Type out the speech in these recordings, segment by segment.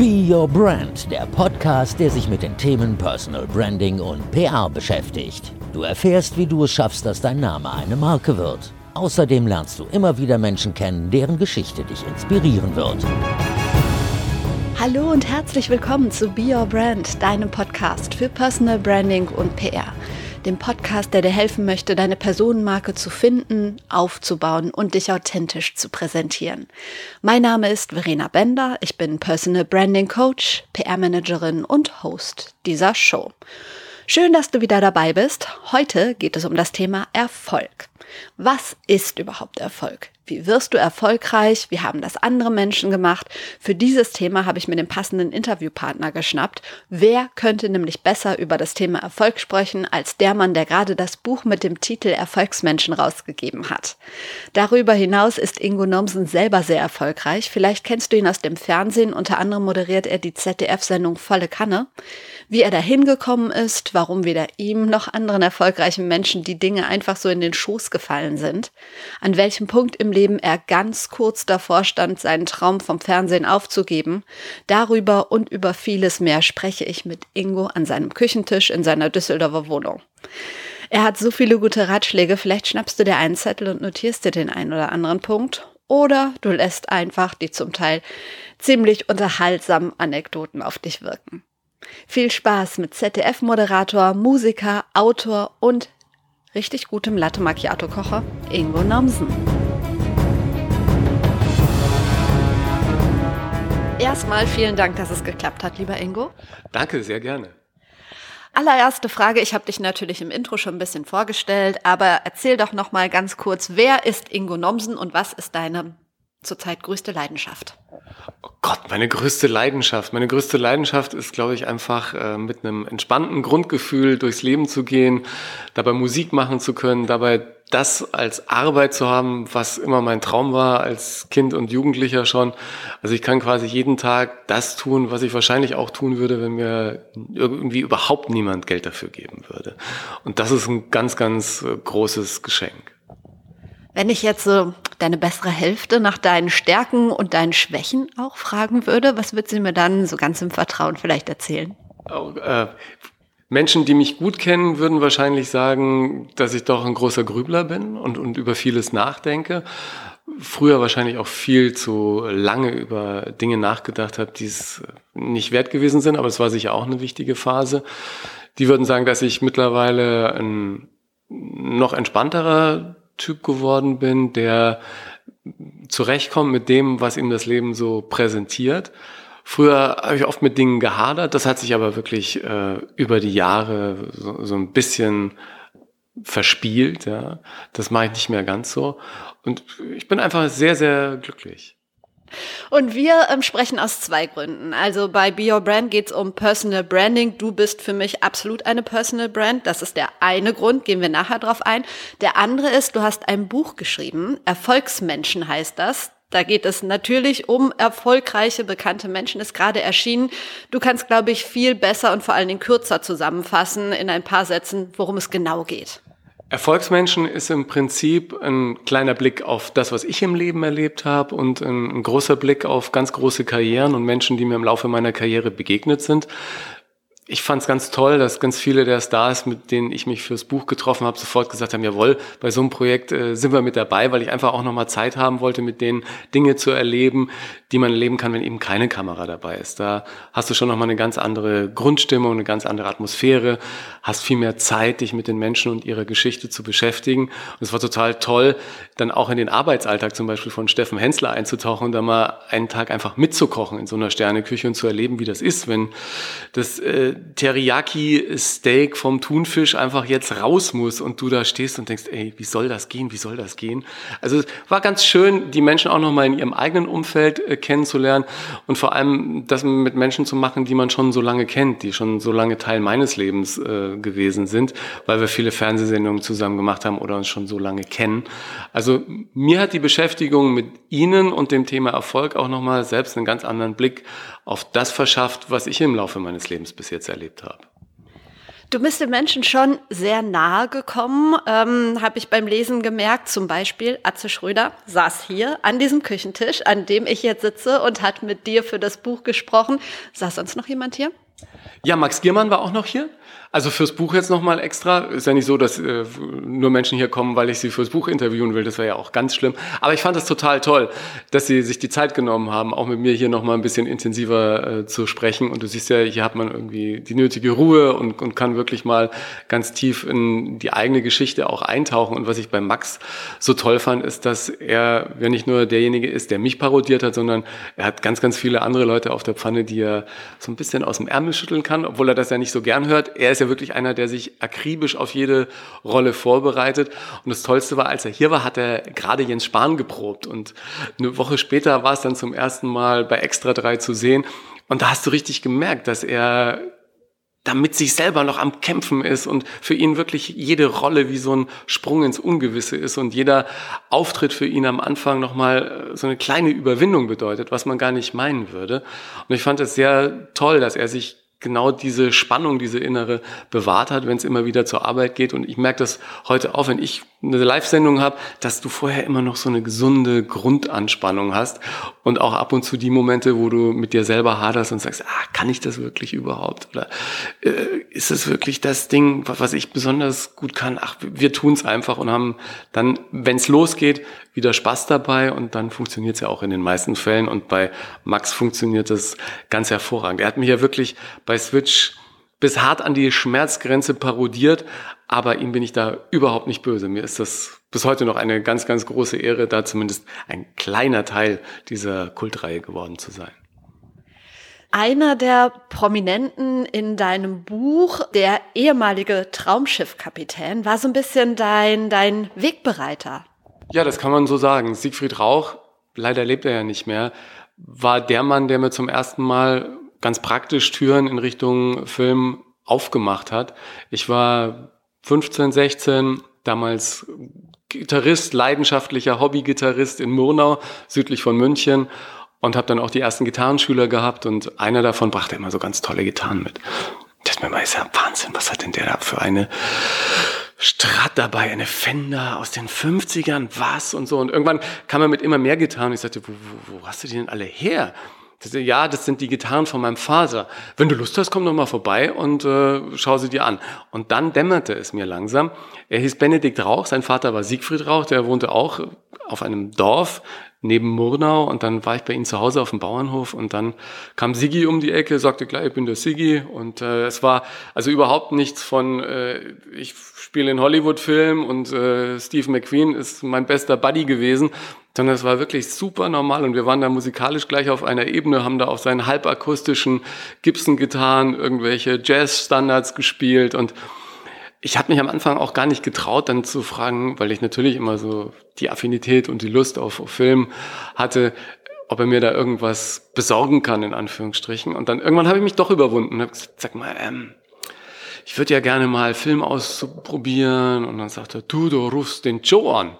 Be Your Brand, der Podcast, der sich mit den Themen Personal Branding und PR beschäftigt. Du erfährst, wie du es schaffst, dass dein Name eine Marke wird. Außerdem lernst du immer wieder Menschen kennen, deren Geschichte dich inspirieren wird. Hallo und herzlich willkommen zu Be Your Brand, deinem Podcast für Personal Branding und PR dem Podcast, der dir helfen möchte, deine Personenmarke zu finden, aufzubauen und dich authentisch zu präsentieren. Mein Name ist Verena Bender, ich bin Personal Branding Coach, PR-Managerin und Host dieser Show. Schön, dass du wieder dabei bist. Heute geht es um das Thema Erfolg. Was ist überhaupt Erfolg? Wie wirst du erfolgreich? Wie haben das andere Menschen gemacht? Für dieses Thema habe ich mir den passenden Interviewpartner geschnappt. Wer könnte nämlich besser über das Thema Erfolg sprechen als der Mann, der gerade das Buch mit dem Titel Erfolgsmenschen rausgegeben hat? Darüber hinaus ist Ingo Nomsen selber sehr erfolgreich. Vielleicht kennst du ihn aus dem Fernsehen. Unter anderem moderiert er die ZDF-Sendung Volle Kanne. Wie er dahin gekommen ist, warum weder ihm noch anderen erfolgreichen Menschen die Dinge einfach so in den Schoß gefallen sind, an welchem Punkt im Leben er ganz kurz davor stand, seinen Traum vom Fernsehen aufzugeben, darüber und über vieles mehr spreche ich mit Ingo an seinem Küchentisch in seiner Düsseldorfer Wohnung. Er hat so viele gute Ratschläge, vielleicht schnappst du dir einen Zettel und notierst dir den einen oder anderen Punkt oder du lässt einfach die zum Teil ziemlich unterhaltsamen Anekdoten auf dich wirken. Viel Spaß mit ZDF-Moderator, Musiker, Autor und richtig gutem Latte Macchiato-Kocher Ingo Nomsen. Erstmal vielen Dank, dass es geklappt hat, lieber Ingo. Danke, sehr gerne. Allererste Frage, ich habe dich natürlich im Intro schon ein bisschen vorgestellt, aber erzähl doch noch mal ganz kurz, wer ist Ingo Nomsen und was ist deine zurzeit größte Leidenschaft? Oh Gott, meine größte Leidenschaft. Meine größte Leidenschaft ist, glaube ich, einfach äh, mit einem entspannten Grundgefühl durchs Leben zu gehen, dabei Musik machen zu können, dabei das als Arbeit zu haben, was immer mein Traum war als Kind und Jugendlicher schon. Also ich kann quasi jeden Tag das tun, was ich wahrscheinlich auch tun würde, wenn mir irgendwie überhaupt niemand Geld dafür geben würde. Und das ist ein ganz, ganz äh, großes Geschenk. Wenn ich jetzt so deine bessere Hälfte nach deinen Stärken und deinen Schwächen auch fragen würde, was wird sie mir dann so ganz im Vertrauen vielleicht erzählen? Oh, äh, Menschen, die mich gut kennen, würden wahrscheinlich sagen, dass ich doch ein großer Grübler bin und, und über vieles nachdenke. Früher wahrscheinlich auch viel zu lange über Dinge nachgedacht habe, die es nicht wert gewesen sind, aber es war sicher auch eine wichtige Phase. Die würden sagen, dass ich mittlerweile ein noch entspannterer Typ geworden bin, der zurechtkommt mit dem, was ihm das Leben so präsentiert. Früher habe ich oft mit Dingen gehadert, das hat sich aber wirklich äh, über die Jahre so, so ein bisschen verspielt. Ja. Das mache ich nicht mehr ganz so. Und ich bin einfach sehr, sehr glücklich. Und wir ähm, sprechen aus zwei Gründen. Also bei Be Your Brand geht es um Personal Branding. Du bist für mich absolut eine Personal Brand. Das ist der eine Grund, gehen wir nachher drauf ein. Der andere ist, du hast ein Buch geschrieben, Erfolgsmenschen heißt das. Da geht es natürlich um erfolgreiche, bekannte Menschen, ist gerade erschienen. Du kannst, glaube ich, viel besser und vor allen Dingen kürzer zusammenfassen in ein paar Sätzen, worum es genau geht. Erfolgsmenschen ist im Prinzip ein kleiner Blick auf das, was ich im Leben erlebt habe und ein, großer Blick auf ganz große Karrieren und Menschen, die mir im Laufe meiner Karriere begegnet sind. Ich fand es ganz toll, dass ganz viele der Stars, mit denen ich mich fürs Buch getroffen habe, sofort gesagt haben, jawohl, bei so einem Projekt äh, sind wir mit dabei, weil ich einfach auch nochmal Zeit haben wollte, mit denen Dinge zu erleben, die man erleben kann, wenn eben keine Kamera dabei ist. Da hast du schon nochmal eine ganz andere Grundstimmung, eine ganz andere Atmosphäre, hast viel mehr Zeit, dich mit den Menschen und ihrer Geschichte zu beschäftigen. Und es war total toll, dann auch in den Arbeitsalltag zum Beispiel von Steffen Hensler einzutauchen und da mal einen Tag einfach mitzukochen in so einer Sterneküche und zu erleben, wie das ist, wenn das äh, Teriyaki-Steak vom Thunfisch einfach jetzt raus muss und du da stehst und denkst, ey, wie soll das gehen, wie soll das gehen? Also es war ganz schön, die Menschen auch nochmal in ihrem eigenen Umfeld äh, kennenzulernen und vor allem das mit Menschen zu machen, die man schon so lange kennt, die schon so lange Teil meines Lebens äh, gewesen sind, weil wir viele Fernsehsendungen zusammen gemacht haben oder uns schon so lange kennen. Also mir hat die Beschäftigung mit Ihnen und dem Thema Erfolg auch nochmal selbst einen ganz anderen Blick auf das verschafft, was ich im Laufe meines Lebens bis jetzt erlebt habe. Du bist den Menschen schon sehr nahe gekommen, ähm, habe ich beim Lesen gemerkt. Zum Beispiel Atze Schröder saß hier an diesem Küchentisch, an dem ich jetzt sitze und hat mit dir für das Buch gesprochen. Saß sonst noch jemand hier? Ja, Max Giermann war auch noch hier. Also fürs Buch jetzt nochmal extra. Ist ja nicht so, dass äh, nur Menschen hier kommen, weil ich sie fürs Buch interviewen will. Das wäre ja auch ganz schlimm. Aber ich fand es total toll, dass sie sich die Zeit genommen haben, auch mit mir hier nochmal ein bisschen intensiver äh, zu sprechen. Und du siehst ja, hier hat man irgendwie die nötige Ruhe und, und kann wirklich mal ganz tief in die eigene Geschichte auch eintauchen. Und was ich bei Max so toll fand, ist, dass er ja nicht nur derjenige ist, der mich parodiert hat, sondern er hat ganz, ganz viele andere Leute auf der Pfanne, die er so ein bisschen aus dem Ärmel schütteln kann, obwohl er das ja nicht so gern hört. Er ist ist ja wirklich einer, der sich akribisch auf jede Rolle vorbereitet. Und das Tollste war, als er hier war, hat er gerade Jens Spahn geprobt. Und eine Woche später war es dann zum ersten Mal bei Extra 3 zu sehen. Und da hast du richtig gemerkt, dass er damit sich selber noch am Kämpfen ist und für ihn wirklich jede Rolle wie so ein Sprung ins Ungewisse ist und jeder Auftritt für ihn am Anfang nochmal äh, so eine kleine Überwindung bedeutet, was man gar nicht meinen würde. Und ich fand es sehr toll, dass er sich genau diese Spannung, diese innere bewahrt hat, wenn es immer wieder zur Arbeit geht. Und ich merke das heute auch, wenn ich eine Live-Sendung habe, dass du vorher immer noch so eine gesunde Grundanspannung hast und auch ab und zu die Momente, wo du mit dir selber haderst und sagst, ah, kann ich das wirklich überhaupt? Oder äh, ist es wirklich das Ding, was ich besonders gut kann? Ach, wir tun es einfach und haben dann, wenn es losgeht, wieder Spaß dabei und dann funktioniert es ja auch in den meisten Fällen und bei Max funktioniert das ganz hervorragend. Er hat mich ja wirklich bei Switch bis hart an die Schmerzgrenze parodiert, aber ihm bin ich da überhaupt nicht böse. Mir ist das bis heute noch eine ganz, ganz große Ehre, da zumindest ein kleiner Teil dieser Kultreihe geworden zu sein. Einer der Prominenten in deinem Buch, der ehemalige Traumschiffkapitän, war so ein bisschen dein, dein Wegbereiter. Ja, das kann man so sagen. Siegfried Rauch, leider lebt er ja nicht mehr, war der Mann, der mir zum ersten Mal ganz praktisch Türen in Richtung Film aufgemacht hat. Ich war 15, 16, damals Gitarrist, leidenschaftlicher Hobbygitarrist in Murnau, südlich von München und habe dann auch die ersten Gitarrenschüler gehabt und einer davon brachte immer so ganz tolle Gitarren mit. Das mir mal, ist ja Wahnsinn, was hat denn der da für eine Strat dabei, eine Fender aus den 50ern, was und so. Und irgendwann kam er mit immer mehr Gitarren. Ich sagte, wo, wo, wo hast du die denn alle her? Das, ja, das sind die Gitarren von meinem Vater. Wenn du Lust hast, komm doch mal vorbei und äh, schau sie dir an. Und dann dämmerte es mir langsam. Er hieß Benedikt Rauch, sein Vater war Siegfried Rauch, der wohnte auch auf einem Dorf neben Murnau und dann war ich bei ihm zu Hause auf dem Bauernhof und dann kam Sigi um die Ecke, sagte gleich, ich bin der Sigi und äh, es war also überhaupt nichts von, äh, ich spiele in Hollywood-Film und äh, Steve McQueen ist mein bester Buddy gewesen, sondern es war wirklich super normal und wir waren da musikalisch gleich auf einer Ebene, haben da auf seinen halbakustischen Gibson-Gitarren irgendwelche Jazz-Standards gespielt und ich habe mich am Anfang auch gar nicht getraut, dann zu fragen, weil ich natürlich immer so die Affinität und die Lust auf, auf Film hatte, ob er mir da irgendwas besorgen kann, in Anführungsstrichen. Und dann irgendwann habe ich mich doch überwunden und habe gesagt, sag mal, ähm, ich würde ja gerne mal Film ausprobieren. Und dann sagte er, du, du rufst den Joe an.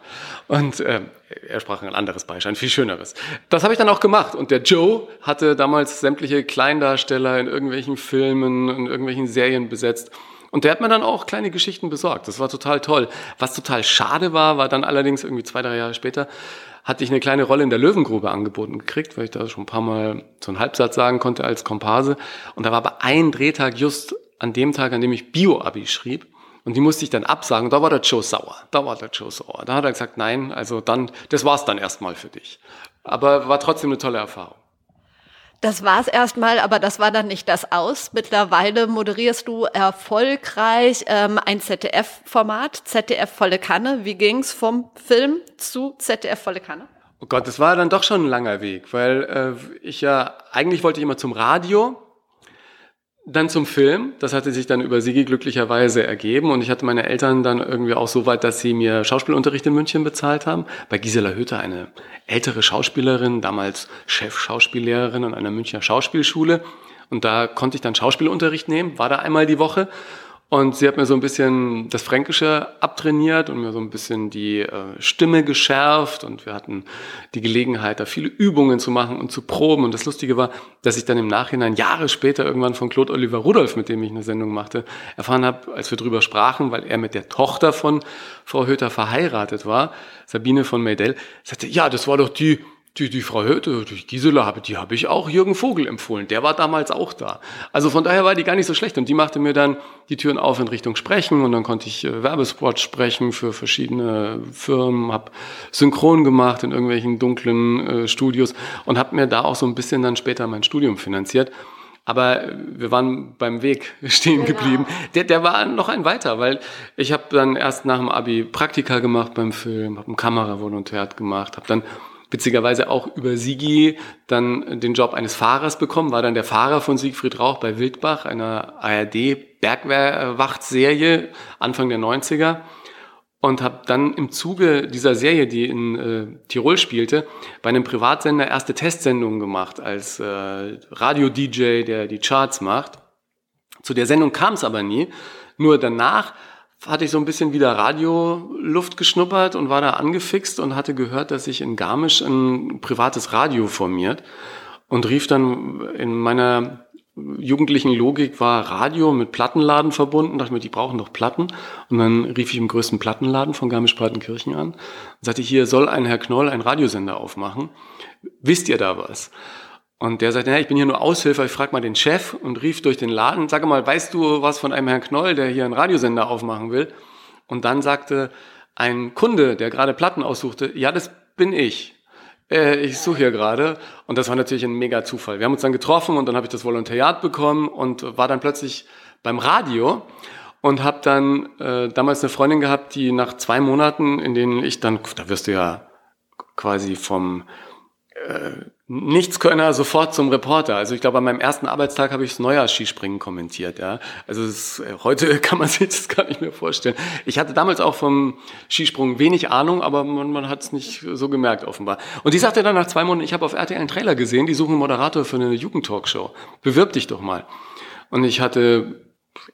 Und äh, er sprach ein anderes Beispiel, ein viel schöneres. Das habe ich dann auch gemacht. Und der Joe hatte damals sämtliche Kleindarsteller in irgendwelchen Filmen, in irgendwelchen Serien besetzt. Und der hat mir dann auch kleine Geschichten besorgt. Das war total toll. Was total schade war, war dann allerdings irgendwie zwei, drei Jahre später, hatte ich eine kleine Rolle in der Löwengrube angeboten gekriegt, weil ich da schon ein paar Mal so einen Halbsatz sagen konnte als Komparse. Und da war aber ein Drehtag just an dem Tag, an dem ich Bio-Abi schrieb. Und die musste ich dann absagen. Da war der Joe sauer. Da war der Joe sauer. Da hat er gesagt, nein, also dann, das war's dann erstmal für dich. Aber war trotzdem eine tolle Erfahrung. Das war's erstmal, aber das war dann nicht das Aus. Mittlerweile moderierst du erfolgreich ähm, ein ZDF-Format, ZDF volle Kanne. Wie ging's vom Film zu ZDF volle Kanne? Oh Gott, das war dann doch schon ein langer Weg, weil äh, ich ja eigentlich wollte ich immer zum Radio dann zum Film. Das hatte sich dann über Sigi glücklicherweise ergeben. Und ich hatte meine Eltern dann irgendwie auch so weit, dass sie mir Schauspielunterricht in München bezahlt haben. Bei Gisela Hütter, eine ältere Schauspielerin, damals Chef-Schauspiellehrerin an einer Münchner Schauspielschule. Und da konnte ich dann Schauspielunterricht nehmen, war da einmal die Woche. Und sie hat mir so ein bisschen das Fränkische abtrainiert und mir so ein bisschen die äh, Stimme geschärft. Und wir hatten die Gelegenheit, da viele Übungen zu machen und zu proben. Und das Lustige war, dass ich dann im Nachhinein, Jahre später, irgendwann von Claude Oliver Rudolph, mit dem ich eine Sendung machte, erfahren habe, als wir drüber sprachen, weil er mit der Tochter von Frau Höter verheiratet war, Sabine von Meydell, sagte, ja, das war doch die, die, die Frau Höte, die Gisela, habe, die habe ich auch Jürgen Vogel empfohlen. Der war damals auch da. Also von daher war die gar nicht so schlecht. Und die machte mir dann die Türen auf in Richtung Sprechen. Und dann konnte ich äh, Werbespot sprechen für verschiedene Firmen, habe synchron gemacht in irgendwelchen dunklen äh, Studios und habe mir da auch so ein bisschen dann später mein Studium finanziert. Aber wir waren beim Weg stehen genau. geblieben. Der, der war noch ein weiter, weil ich habe dann erst nach dem Abi Praktika gemacht beim Film, habe ein Kameravolontariat gemacht, habe dann witzigerweise auch über Sigi dann den Job eines Fahrers bekommen, war dann der Fahrer von Siegfried Rauch bei Wildbach, einer ARD Bergwachtserie Anfang der 90er und habe dann im Zuge dieser Serie, die in äh, Tirol spielte, bei einem Privatsender erste Testsendungen gemacht als äh, Radio-DJ, der die Charts macht. Zu der Sendung kam es aber nie. Nur danach hatte ich so ein bisschen wieder Radioluft geschnuppert und war da angefixt und hatte gehört, dass sich in Garmisch ein privates Radio formiert und rief dann in meiner jugendlichen Logik war Radio mit Plattenladen verbunden, dachte mir, die brauchen doch Platten. Und dann rief ich im größten Plattenladen von Garmisch-Partenkirchen an und sagte, hier soll ein Herr Knoll einen Radiosender aufmachen. Wisst ihr da was? Und der sagte, ja, ich bin hier nur Aushilfe, ich frage mal den Chef und rief durch den Laden, sag mal, weißt du was von einem Herrn Knoll, der hier einen Radiosender aufmachen will? Und dann sagte ein Kunde, der gerade Platten aussuchte, ja, das bin ich. Äh, ich suche hier gerade. Und das war natürlich ein mega Zufall. Wir haben uns dann getroffen und dann habe ich das Volontariat bekommen und war dann plötzlich beim Radio und habe dann äh, damals eine Freundin gehabt, die nach zwei Monaten, in denen ich dann, da wirst du ja quasi vom äh, Nichtskönner sofort zum Reporter. Also ich glaube, an meinem ersten Arbeitstag habe ich das Neujahrsskispringen kommentiert. Ja, also ist, äh, heute kann man sich das gar nicht mehr vorstellen. Ich hatte damals auch vom Skisprung wenig Ahnung, aber man, man hat es nicht so gemerkt offenbar. Und die sagte dann nach zwei Monaten, ich habe auf RTL einen Trailer gesehen, die suchen einen Moderator für eine Jugendtalkshow. Bewirb dich doch mal. Und ich hatte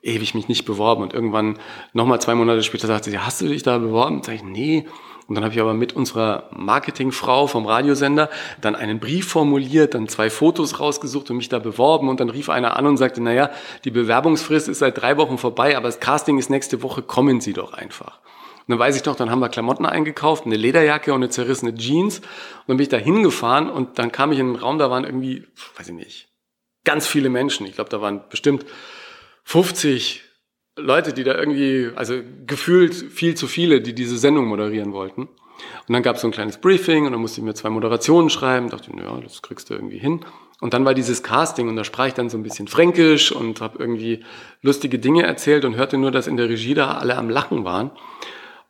ewig mich nicht beworben und irgendwann nochmal zwei Monate später sagte sie, hast du dich da beworben? Sag ich, nee. Und dann habe ich aber mit unserer Marketingfrau vom Radiosender dann einen Brief formuliert, dann zwei Fotos rausgesucht und mich da beworben. Und dann rief einer an und sagte, naja, die Bewerbungsfrist ist seit drei Wochen vorbei, aber das Casting ist nächste Woche, kommen Sie doch einfach. Und dann weiß ich noch, dann haben wir Klamotten eingekauft, eine Lederjacke und eine zerrissene Jeans. Und dann bin ich da hingefahren und dann kam ich in einen Raum, da waren irgendwie, weiß ich nicht, ganz viele Menschen. Ich glaube, da waren bestimmt 50 Leute, die da irgendwie, also gefühlt viel zu viele, die diese Sendung moderieren wollten. Und dann gab es so ein kleines Briefing und dann musste ich mir zwei Moderationen schreiben. Dachte, ja, das kriegst du irgendwie hin. Und dann war dieses Casting und da sprach ich dann so ein bisschen Fränkisch und habe irgendwie lustige Dinge erzählt und hörte nur, dass in der Regie da alle am Lachen waren.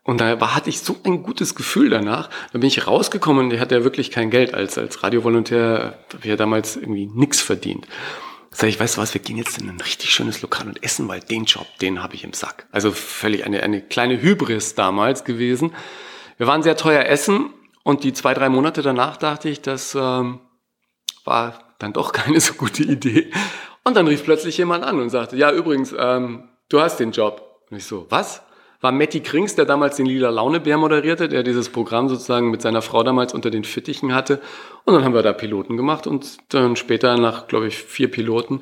Und da war, hatte ich so ein gutes Gefühl danach. Da bin ich rausgekommen und der hatte ja wirklich kein Geld. Als, als Radiovolontär habe ich ja damals irgendwie nichts verdient. Sag ich, weißt du was, wir gehen jetzt in ein richtig schönes Lokal und essen, weil den Job, den habe ich im Sack. Also völlig eine, eine kleine Hybris damals gewesen. Wir waren sehr teuer essen und die zwei, drei Monate danach dachte ich, das ähm, war dann doch keine so gute Idee. Und dann rief plötzlich jemand an und sagte, ja, übrigens, ähm, du hast den Job. Und ich so, was? War Matti Krings, der damals den Lila Launebär moderierte, der dieses Programm sozusagen mit seiner Frau damals unter den Fittichen hatte. Und dann haben wir da Piloten gemacht und dann später nach, glaube ich, vier Piloten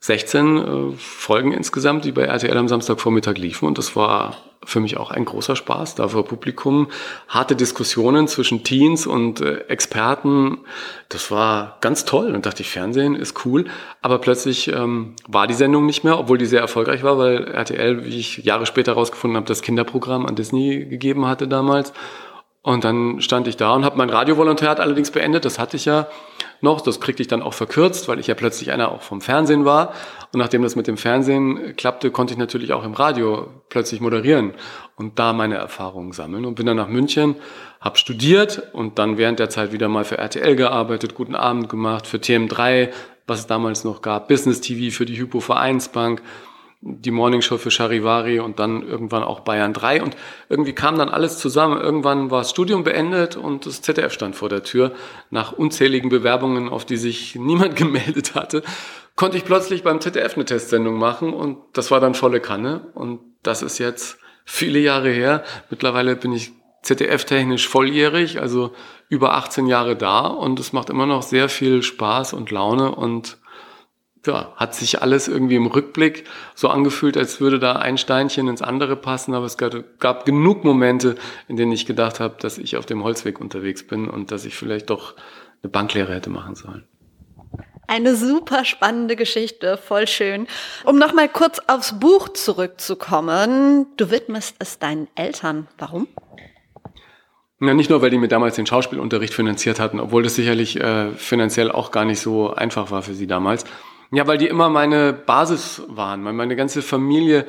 16 äh, Folgen insgesamt, die bei RTL am Samstagvormittag liefen. Und das war für mich auch ein großer Spaß, da vor Publikum harte Diskussionen zwischen Teens und äh, Experten. Das war ganz toll und dachte ich, Fernsehen ist cool. Aber plötzlich ähm, war die Sendung nicht mehr, obwohl die sehr erfolgreich war, weil RTL, wie ich Jahre später herausgefunden habe, das Kinderprogramm an Disney gegeben hatte damals. Und dann stand ich da und habe mein Radiovolontariat allerdings beendet. Das hatte ich ja noch. Das kriegte ich dann auch verkürzt, weil ich ja plötzlich einer auch vom Fernsehen war. Und nachdem das mit dem Fernsehen klappte, konnte ich natürlich auch im Radio plötzlich moderieren und da meine Erfahrungen sammeln. Und bin dann nach München, habe studiert und dann während der Zeit wieder mal für RTL gearbeitet, guten Abend gemacht, für TM3, was es damals noch gab, Business TV für die Hypo Vereinsbank die Morningshow für Charivari und dann irgendwann auch Bayern 3 und irgendwie kam dann alles zusammen. Irgendwann war das Studium beendet und das ZDF stand vor der Tür. Nach unzähligen Bewerbungen, auf die sich niemand gemeldet hatte, konnte ich plötzlich beim ZDF eine Testsendung machen und das war dann volle Kanne und das ist jetzt viele Jahre her. Mittlerweile bin ich ZDF-technisch volljährig, also über 18 Jahre da und es macht immer noch sehr viel Spaß und Laune und ja, hat sich alles irgendwie im Rückblick so angefühlt, als würde da ein Steinchen ins andere passen, aber es gab, gab genug Momente, in denen ich gedacht habe, dass ich auf dem Holzweg unterwegs bin und dass ich vielleicht doch eine Banklehre hätte machen sollen. Eine super spannende Geschichte, voll schön. Um nochmal kurz aufs Buch zurückzukommen. Du widmest es deinen Eltern. Warum? Ja, nicht nur, weil die mir damals den Schauspielunterricht finanziert hatten, obwohl das sicherlich äh, finanziell auch gar nicht so einfach war für sie damals. Ja, weil die immer meine Basis waren, weil meine ganze Familie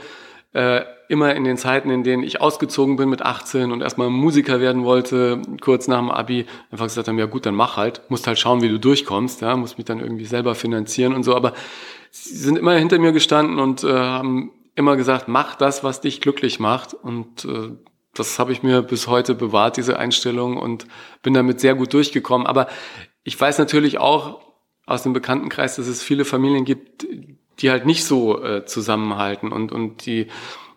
äh, immer in den Zeiten, in denen ich ausgezogen bin mit 18 und erstmal Musiker werden wollte, kurz nach dem Abi, einfach gesagt haben, ja gut, dann mach halt, musst halt schauen, wie du durchkommst, ja, musst mich dann irgendwie selber finanzieren und so, aber sie sind immer hinter mir gestanden und äh, haben immer gesagt, mach das, was dich glücklich macht. Und äh, das habe ich mir bis heute bewahrt, diese Einstellung und bin damit sehr gut durchgekommen, aber ich weiß natürlich auch, aus dem Bekanntenkreis, dass es viele Familien gibt, die halt nicht so äh, zusammenhalten und, und die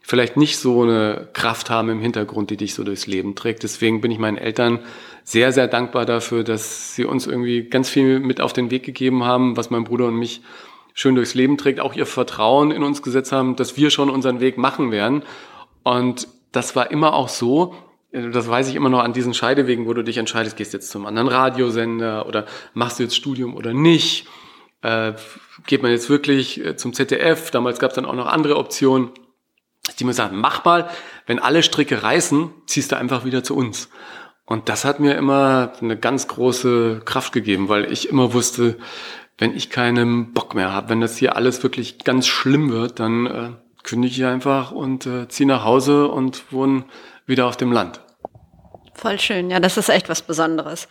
vielleicht nicht so eine Kraft haben im Hintergrund, die dich so durchs Leben trägt. Deswegen bin ich meinen Eltern sehr, sehr dankbar dafür, dass sie uns irgendwie ganz viel mit auf den Weg gegeben haben, was mein Bruder und mich schön durchs Leben trägt, auch ihr Vertrauen in uns gesetzt haben, dass wir schon unseren Weg machen werden. Und das war immer auch so, das weiß ich immer noch an diesen Scheidewegen, wo du dich entscheidest, gehst jetzt zum anderen Radiosender oder machst du jetzt Studium oder nicht. Äh, geht man jetzt wirklich äh, zum ZDF? Damals gab es dann auch noch andere Optionen, die mir sagen, mach mal, wenn alle Stricke reißen, ziehst du einfach wieder zu uns. Und das hat mir immer eine ganz große Kraft gegeben, weil ich immer wusste, wenn ich keinen Bock mehr habe, wenn das hier alles wirklich ganz schlimm wird, dann äh, kündige ich einfach und äh, ziehe nach Hause und wohne wieder auf dem Land. Voll schön, ja, das ist echt was Besonderes.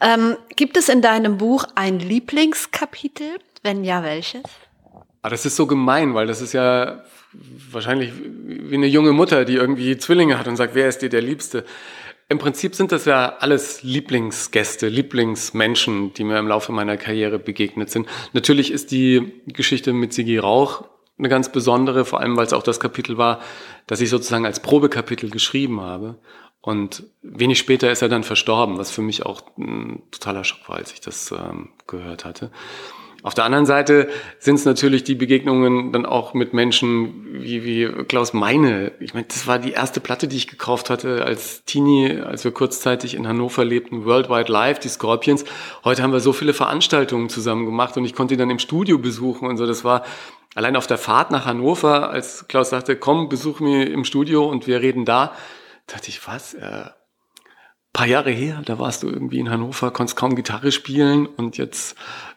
Ähm, gibt es in deinem Buch ein Lieblingskapitel? Wenn ja, welches? Ah, das ist so gemein, weil das ist ja wahrscheinlich wie eine junge Mutter, die irgendwie Zwillinge hat und sagt, wer ist dir der Liebste? Im Prinzip sind das ja alles Lieblingsgäste, Lieblingsmenschen, die mir im Laufe meiner Karriere begegnet sind. Natürlich ist die Geschichte mit Sigi Rauch eine ganz besondere, vor allem weil es auch das Kapitel war, das ich sozusagen als Probekapitel geschrieben habe. Und wenig später ist er dann verstorben, was für mich auch ein totaler Schock war, als ich das ähm, gehört hatte. Auf der anderen Seite sind es natürlich die Begegnungen dann auch mit Menschen wie, wie Klaus Meine. Ich meine, das war die erste Platte, die ich gekauft hatte als Teenie, als wir kurzzeitig in Hannover lebten, Worldwide Live, die Scorpions. Heute haben wir so viele Veranstaltungen zusammen gemacht und ich konnte ihn dann im Studio besuchen und so. Das war allein auf der Fahrt nach Hannover, als Klaus sagte, komm, besuch mich im Studio und wir reden da dachte ich, was? Äh, paar Jahre her, da warst du irgendwie in Hannover, konntest kaum Gitarre spielen und jetzt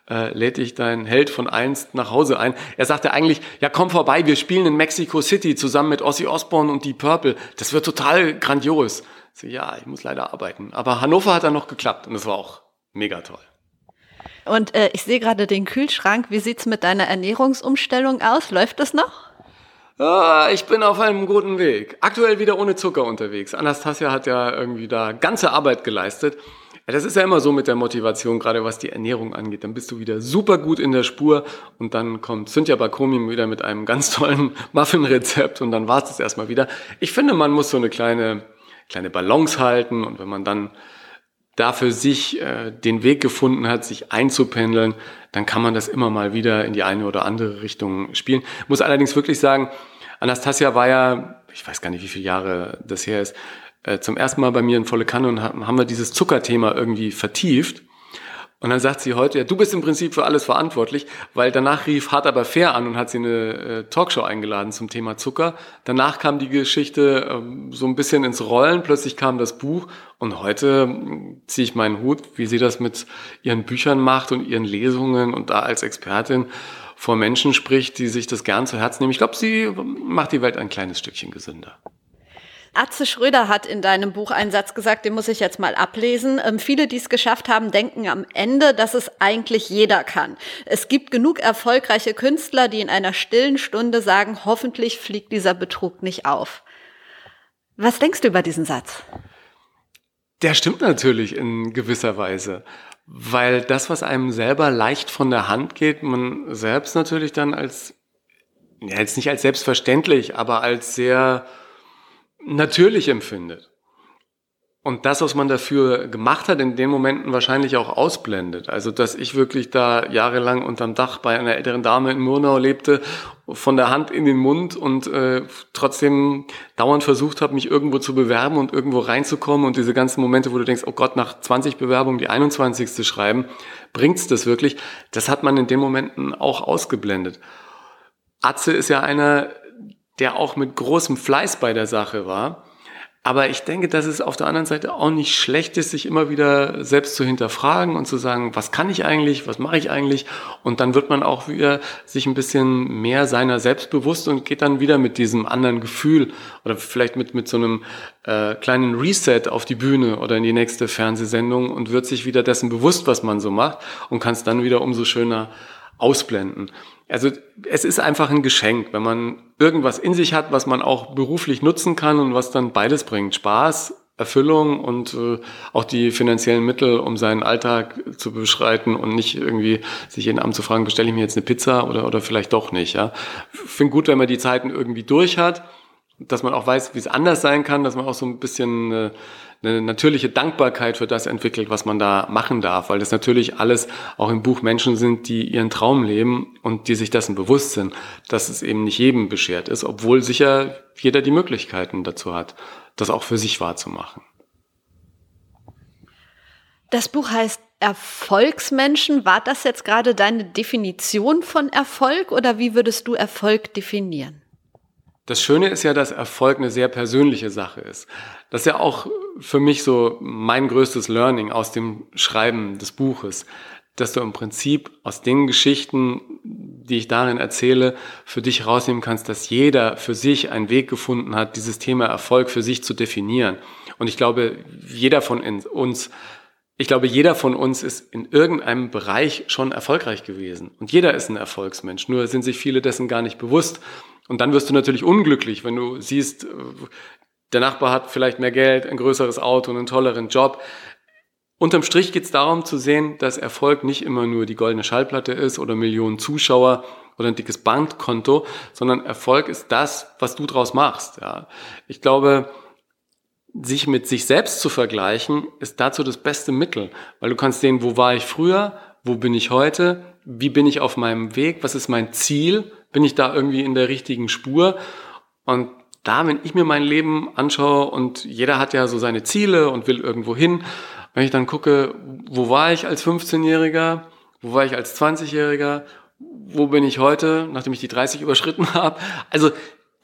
äh, lädt dich dein Held von einst nach Hause ein. Er sagte eigentlich, ja komm vorbei, wir spielen in Mexico City zusammen mit Ozzy Osbourne und Deep Purple. Das wird total grandios. So, ja, ich muss leider arbeiten. Aber Hannover hat dann noch geklappt und das war auch mega toll. Und äh, ich sehe gerade den Kühlschrank. Wie sieht's mit deiner Ernährungsumstellung aus? Läuft das noch? Ah, ich bin auf einem guten Weg. Aktuell wieder ohne Zucker unterwegs. Anastasia hat ja irgendwie da ganze Arbeit geleistet. Das ist ja immer so mit der Motivation, gerade was die Ernährung angeht. Dann bist du wieder super gut in der Spur und dann kommt Cynthia Bakomi wieder mit einem ganz tollen Muffin-Rezept und dann war es erstmal wieder. Ich finde, man muss so eine kleine, kleine Balance halten und wenn man dann da für sich äh, den Weg gefunden hat, sich einzupendeln, dann kann man das immer mal wieder in die eine oder andere Richtung spielen. Muss allerdings wirklich sagen, Anastasia war ja, ich weiß gar nicht, wie viele Jahre das her ist, äh, zum ersten Mal bei mir in volle Kanne und haben wir dieses Zuckerthema irgendwie vertieft. Und dann sagt sie heute, ja, du bist im Prinzip für alles verantwortlich, weil danach rief Hart aber fair an und hat sie eine äh, Talkshow eingeladen zum Thema Zucker. Danach kam die Geschichte ähm, so ein bisschen ins Rollen, plötzlich kam das Buch und heute äh, ziehe ich meinen Hut, wie sie das mit ihren Büchern macht und ihren Lesungen und da als Expertin vor Menschen spricht, die sich das gern zu Herzen nehmen. Ich glaube, sie macht die Welt ein kleines Stückchen gesünder. Atze Schröder hat in deinem Buch einen Satz gesagt, den muss ich jetzt mal ablesen. Ähm, viele, die es geschafft haben, denken am Ende, dass es eigentlich jeder kann. Es gibt genug erfolgreiche Künstler, die in einer stillen Stunde sagen, hoffentlich fliegt dieser Betrug nicht auf. Was denkst du über diesen Satz? Der stimmt natürlich in gewisser Weise. weil das, was einem selber leicht von der Hand geht, man selbst natürlich dann als, ja, jetzt nicht als selbstverständlich, aber als sehr natürlich empfindet und das, was man dafür gemacht hat, in den Momenten wahrscheinlich auch ausblendet. Also, dass ich wirklich da jahrelang unterm Dach bei einer älteren Dame in Murnau lebte, von der Hand in den Mund und äh, trotzdem dauernd versucht habe, mich irgendwo zu bewerben und irgendwo reinzukommen und diese ganzen Momente, wo du denkst, oh Gott, nach 20 Bewerbungen die 21. schreiben, bringt's das wirklich? Das hat man in den Momenten auch ausgeblendet. Atze ist ja einer, der auch mit großem Fleiß bei der Sache war aber ich denke, dass es auf der anderen Seite auch nicht schlecht ist, sich immer wieder selbst zu hinterfragen und zu sagen, was kann ich eigentlich, was mache ich eigentlich? Und dann wird man auch wieder sich ein bisschen mehr seiner selbst bewusst und geht dann wieder mit diesem anderen Gefühl oder vielleicht mit, mit so einem äh, kleinen Reset auf die Bühne oder in die nächste Fernsehsendung und wird sich wieder dessen bewusst, was man so macht und kann es dann wieder umso schöner ausblenden. Also es ist einfach ein Geschenk, wenn man irgendwas in sich hat, was man auch beruflich nutzen kann und was dann beides bringt. Spaß, Erfüllung und äh, auch die finanziellen Mittel, um seinen Alltag zu beschreiten und nicht irgendwie sich jeden Abend zu fragen, bestelle ich mir jetzt eine Pizza oder, oder vielleicht doch nicht. Ja? Finde gut, wenn man die Zeiten irgendwie durch hat, dass man auch weiß, wie es anders sein kann, dass man auch so ein bisschen äh, eine natürliche Dankbarkeit für das entwickelt, was man da machen darf, weil das natürlich alles auch im Buch Menschen sind, die ihren Traum leben und die sich dessen bewusst sind, dass es eben nicht jedem beschert ist, obwohl sicher jeder die Möglichkeiten dazu hat, das auch für sich wahrzumachen. Das Buch heißt Erfolgsmenschen. War das jetzt gerade deine Definition von Erfolg oder wie würdest du Erfolg definieren? Das Schöne ist ja, dass Erfolg eine sehr persönliche Sache ist. Das ist ja auch für mich so mein größtes Learning aus dem Schreiben des Buches, dass du im Prinzip aus den Geschichten, die ich darin erzähle, für dich rausnehmen kannst, dass jeder für sich einen Weg gefunden hat, dieses Thema Erfolg für sich zu definieren. Und ich glaube, jeder von uns ich glaube, jeder von uns ist in irgendeinem Bereich schon erfolgreich gewesen. Und jeder ist ein Erfolgsmensch. Nur sind sich viele dessen gar nicht bewusst. Und dann wirst du natürlich unglücklich, wenn du siehst, äh, der Nachbar hat vielleicht mehr Geld, ein größeres Auto, einen tolleren Job. Unterm Strich geht es darum zu sehen, dass Erfolg nicht immer nur die goldene Schallplatte ist oder Millionen Zuschauer oder ein dickes Bankkonto, sondern Erfolg ist das, was du draus machst. Ja. Ich glaube, sich mit sich selbst zu vergleichen, ist dazu das beste Mittel, weil du kannst sehen, wo war ich früher, wo bin ich heute, wie bin ich auf meinem Weg, was ist mein Ziel, bin ich da irgendwie in der richtigen Spur? Und da, wenn ich mir mein Leben anschaue und jeder hat ja so seine Ziele und will irgendwo hin, wenn ich dann gucke, wo war ich als 15-Jähriger, wo war ich als 20-Jähriger, wo bin ich heute, nachdem ich die 30 überschritten habe. Also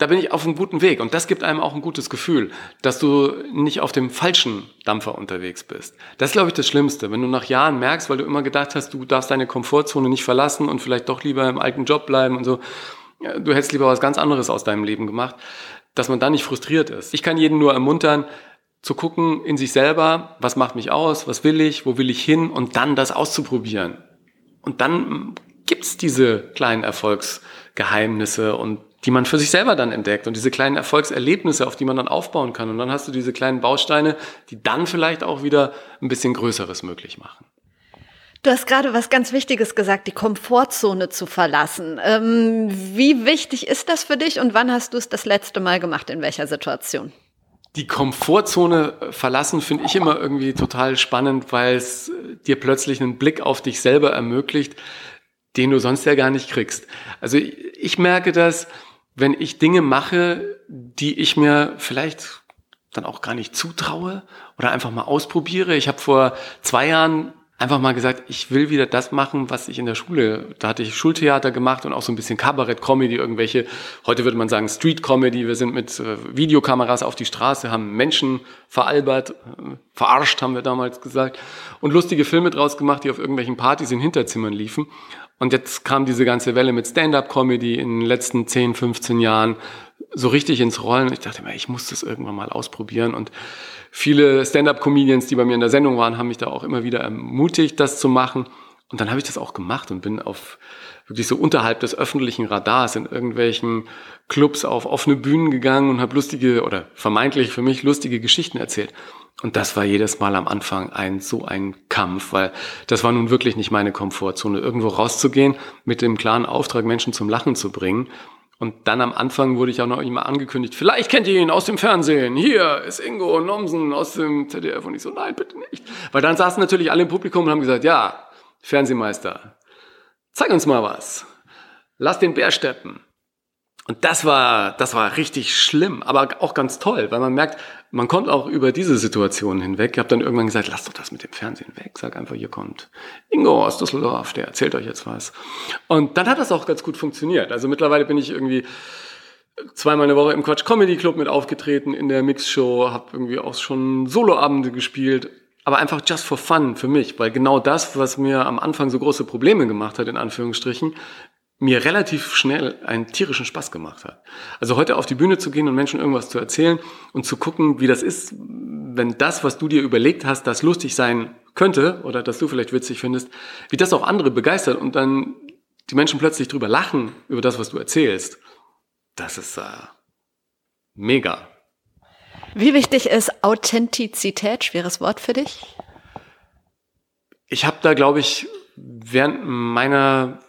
da bin ich auf einem guten Weg und das gibt einem auch ein gutes Gefühl, dass du nicht auf dem falschen Dampfer unterwegs bist. Das ist, glaube ich, das Schlimmste, wenn du nach Jahren merkst, weil du immer gedacht hast, du darfst deine Komfortzone nicht verlassen und vielleicht doch lieber im alten Job bleiben und so. Du hättest lieber was ganz anderes aus deinem Leben gemacht, dass man da nicht frustriert ist. Ich kann jeden nur ermuntern, zu gucken in sich selber, was macht mich aus, was will ich, wo will ich hin und dann das auszuprobieren. Und dann gibt's diese kleinen Erfolgsgeheimnisse und die man für sich selber dann entdeckt und diese kleinen Erfolgserlebnisse, auf die man dann aufbauen kann. Und dann hast du diese kleinen Bausteine, die dann vielleicht auch wieder ein bisschen Größeres möglich machen. Du hast gerade was ganz Wichtiges gesagt, die Komfortzone zu verlassen. Ähm, wie wichtig ist das für dich und wann hast du es das letzte Mal gemacht? In welcher Situation? Die Komfortzone verlassen finde ich immer irgendwie total spannend, weil es dir plötzlich einen Blick auf dich selber ermöglicht, den du sonst ja gar nicht kriegst. Also ich, ich merke das, wenn ich Dinge mache, die ich mir vielleicht dann auch gar nicht zutraue oder einfach mal ausprobiere. Ich habe vor zwei Jahren einfach mal gesagt, ich will wieder das machen, was ich in der Schule, da hatte ich Schultheater gemacht und auch so ein bisschen Kabarett-Comedy, irgendwelche, heute würde man sagen Street-Comedy, wir sind mit äh, Videokameras auf die Straße, haben Menschen veralbert, äh, verarscht, haben wir damals gesagt, und lustige Filme draus gemacht, die auf irgendwelchen Partys in Hinterzimmern liefen. Und jetzt kam diese ganze Welle mit Stand-up-Comedy in den letzten 10, 15 Jahren so richtig ins Rollen. Ich dachte mir, ich muss das irgendwann mal ausprobieren. Und viele Stand-up-Comedians, die bei mir in der Sendung waren, haben mich da auch immer wieder ermutigt, das zu machen. Und dann habe ich das auch gemacht und bin auf wirklich so unterhalb des öffentlichen Radars in irgendwelchen Clubs auf offene Bühnen gegangen und habe lustige oder vermeintlich für mich lustige Geschichten erzählt. Und das war jedes Mal am Anfang ein so ein Kampf, weil das war nun wirklich nicht meine Komfortzone, irgendwo rauszugehen mit dem klaren Auftrag, Menschen zum Lachen zu bringen. Und dann am Anfang wurde ich auch noch immer angekündigt, vielleicht kennt ihr ihn aus dem Fernsehen. Hier ist Ingo Nomsen aus dem ZDF. Und ich so, nein, bitte nicht. Weil dann saßen natürlich alle im Publikum und haben gesagt, ja, Fernsehmeister, zeig uns mal was. Lass den Bär steppen. Und das war, das war richtig schlimm, aber auch ganz toll, weil man merkt, man kommt auch über diese Situation hinweg. Ich habe dann irgendwann gesagt, lasst doch das mit dem Fernsehen weg. Sag einfach, hier kommt Ingo aus Düsseldorf, der erzählt euch jetzt was. Und dann hat das auch ganz gut funktioniert. Also mittlerweile bin ich irgendwie zweimal eine Woche im Quatsch Comedy Club mit aufgetreten in der Mixshow, habe irgendwie auch schon Soloabende gespielt aber einfach just for fun für mich, weil genau das, was mir am Anfang so große Probleme gemacht hat, in Anführungsstrichen, mir relativ schnell einen tierischen Spaß gemacht hat. Also heute auf die Bühne zu gehen und Menschen irgendwas zu erzählen und zu gucken, wie das ist, wenn das, was du dir überlegt hast, das lustig sein könnte oder dass du vielleicht witzig findest, wie das auch andere begeistert und dann die Menschen plötzlich drüber lachen über das, was du erzählst. Das ist äh, mega. Wie wichtig ist Authentizität? Schweres Wort für dich? Ich habe da, glaube ich, während meiner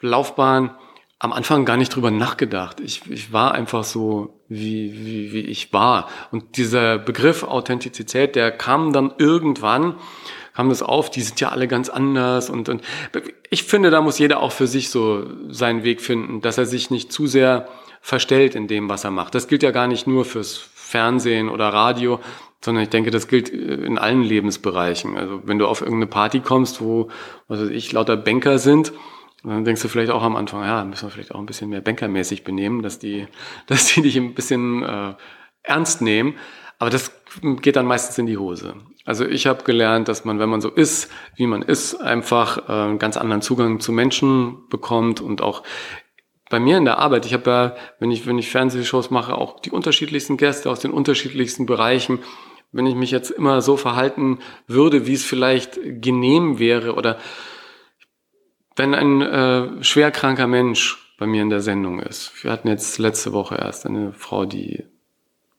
Laufbahn am Anfang gar nicht drüber nachgedacht. Ich, ich war einfach so, wie, wie, wie ich war. Und dieser Begriff Authentizität, der kam dann irgendwann, kam das auf, die sind ja alle ganz anders. Und, und ich finde, da muss jeder auch für sich so seinen Weg finden, dass er sich nicht zu sehr verstellt in dem, was er macht. Das gilt ja gar nicht nur fürs Fernsehen oder Radio, sondern ich denke, das gilt äh, in allen Lebensbereichen. Also wenn du auf irgendeine Party kommst, wo, was weiß ich, lauter Banker sind, dann denkst du vielleicht auch am Anfang, ja, müssen wir vielleicht auch ein bisschen mehr bankermäßig benehmen, dass die, dass die dich ein bisschen äh, ernst nehmen. Aber das geht dann meistens in die Hose. Also ich habe gelernt, dass man, wenn man so ist, wie man ist, einfach äh, einen ganz anderen Zugang zu Menschen bekommt und auch bei mir in der Arbeit, ich habe ja, wenn ich, wenn ich Fernsehshows mache, auch die unterschiedlichsten Gäste aus den unterschiedlichsten Bereichen. Wenn ich mich jetzt immer so verhalten würde, wie es vielleicht genehm wäre oder wenn ein äh, schwerkranker Mensch bei mir in der Sendung ist. Wir hatten jetzt letzte Woche erst eine Frau, die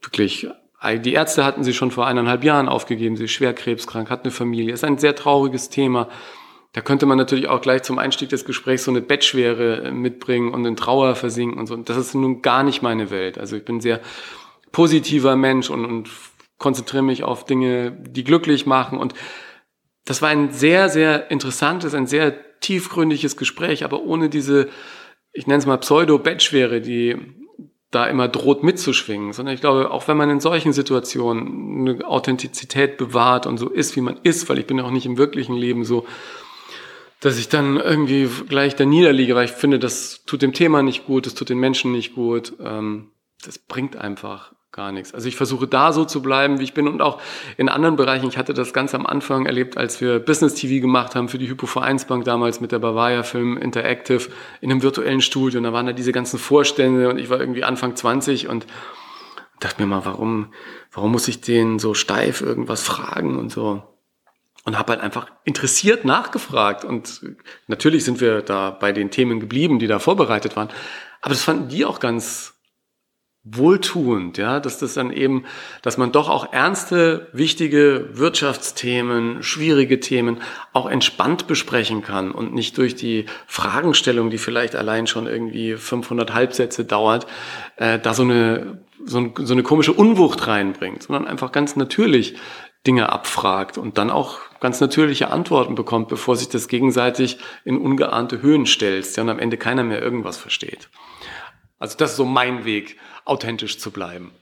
wirklich, die Ärzte hatten sie schon vor eineinhalb Jahren aufgegeben, sie ist schwer krebskrank, hat eine Familie, ist ein sehr trauriges Thema. Da könnte man natürlich auch gleich zum Einstieg des Gesprächs so eine Bettschwere äh, mitbringen und in Trauer versinken und so. Das ist nun gar nicht meine Welt. Also ich bin sehr positiver Mensch und, und konzentriere mich auf Dinge, die glücklich machen. Und das war ein sehr, sehr interessantes, ein sehr tiefgründiges Gespräch, aber ohne diese, ich nenne es mal Pseudo-Bettschwere, die da immer droht mitzuschwingen, sondern ich glaube, auch wenn man in solchen Situationen eine Authentizität bewahrt und so ist, wie man ist, weil ich bin ja auch nicht im wirklichen Leben so, dass ich dann irgendwie gleich da niederliege, weil ich finde, das tut dem Thema nicht gut, das tut den Menschen nicht gut. Ähm, das bringt einfach gar nichts. Also ich versuche da so zu bleiben, wie ich bin und auch in anderen Bereichen. Ich hatte das ganz am Anfang erlebt, als wir Business TV gemacht haben für die Hypo Vereinsbank damals mit der Bavaria Film Interactive in einem virtuellen Studio. Und da waren da diese ganzen Vorstände und ich war irgendwie Anfang 20 und dachte mir mal, warum, warum muss ich den so steif irgendwas fragen und so und habe halt einfach interessiert nachgefragt. Und natürlich sind wir da bei den Themen geblieben, die da vorbereitet waren. Aber das fanden die auch ganz wohltuend, ja, dass das dann eben, dass man doch auch ernste, wichtige Wirtschaftsthemen, schwierige Themen auch entspannt besprechen kann und nicht durch die Fragenstellung, die vielleicht allein schon irgendwie 500 Halbsätze dauert, äh, da so eine so, so eine komische Unwucht reinbringt, sondern einfach ganz natürlich Dinge abfragt und dann auch ganz natürliche Antworten bekommt, bevor sich das gegenseitig in ungeahnte Höhen stellt ja, und am Ende keiner mehr irgendwas versteht. Also das ist so mein Weg, authentisch zu bleiben.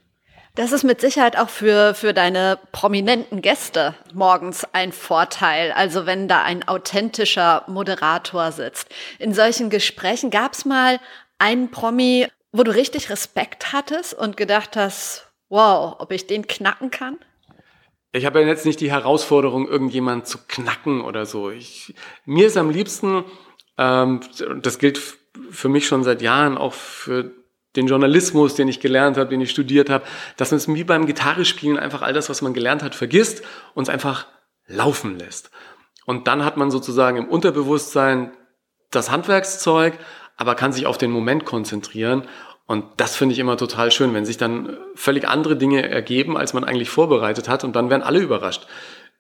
Das ist mit Sicherheit auch für, für deine prominenten Gäste morgens ein Vorteil. Also wenn da ein authentischer Moderator sitzt. In solchen Gesprächen gab es mal einen Promi, wo du richtig Respekt hattest und gedacht hast, wow, ob ich den knacken kann? Ich habe ja jetzt nicht die Herausforderung, irgendjemand zu knacken oder so. Ich, mir ist am liebsten, ähm, das gilt für mich schon seit Jahren, auch für den Journalismus, den ich gelernt habe, den ich studiert habe, dass man es wie beim Gitarrespielen einfach all das, was man gelernt hat, vergisst und es einfach laufen lässt. Und dann hat man sozusagen im Unterbewusstsein das Handwerkszeug, aber kann sich auf den Moment konzentrieren. Und das finde ich immer total schön, wenn sich dann völlig andere Dinge ergeben, als man eigentlich vorbereitet hat. Und dann werden alle überrascht.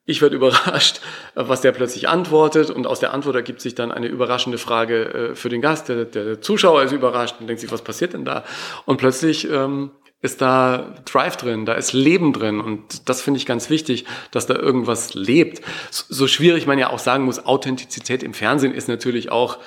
Ich werde überrascht, was der plötzlich antwortet und aus der Antwort ergibt sich dann eine überraschende Frage äh, für den Gast. Der, der Zuschauer ist überrascht und denkt sich, was passiert denn da? Und plötzlich ähm, ist da Drive drin, da ist Leben drin und das finde ich ganz wichtig, dass da irgendwas lebt. So schwierig man ja auch sagen muss, Authentizität im Fernsehen ist natürlich auch